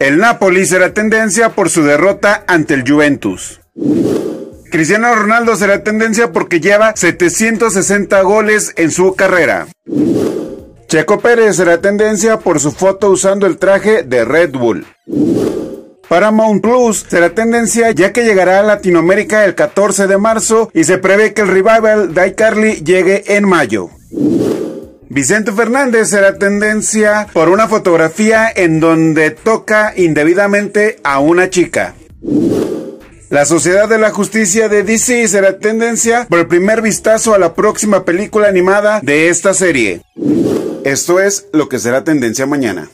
El Napoli será tendencia por su derrota ante el Juventus. Cristiano Ronaldo será tendencia porque lleva 760 goles en su carrera. Checo Pérez será tendencia por su foto usando el traje de Red Bull. Paramount Plus será tendencia ya que llegará a Latinoamérica el 14 de marzo y se prevé que el revival de iCarly llegue en mayo. Vicente Fernández será tendencia por una fotografía en donde toca indebidamente a una chica. La Sociedad de la Justicia de DC será tendencia por el primer vistazo a la próxima película animada de esta serie. Esto es lo que será tendencia mañana.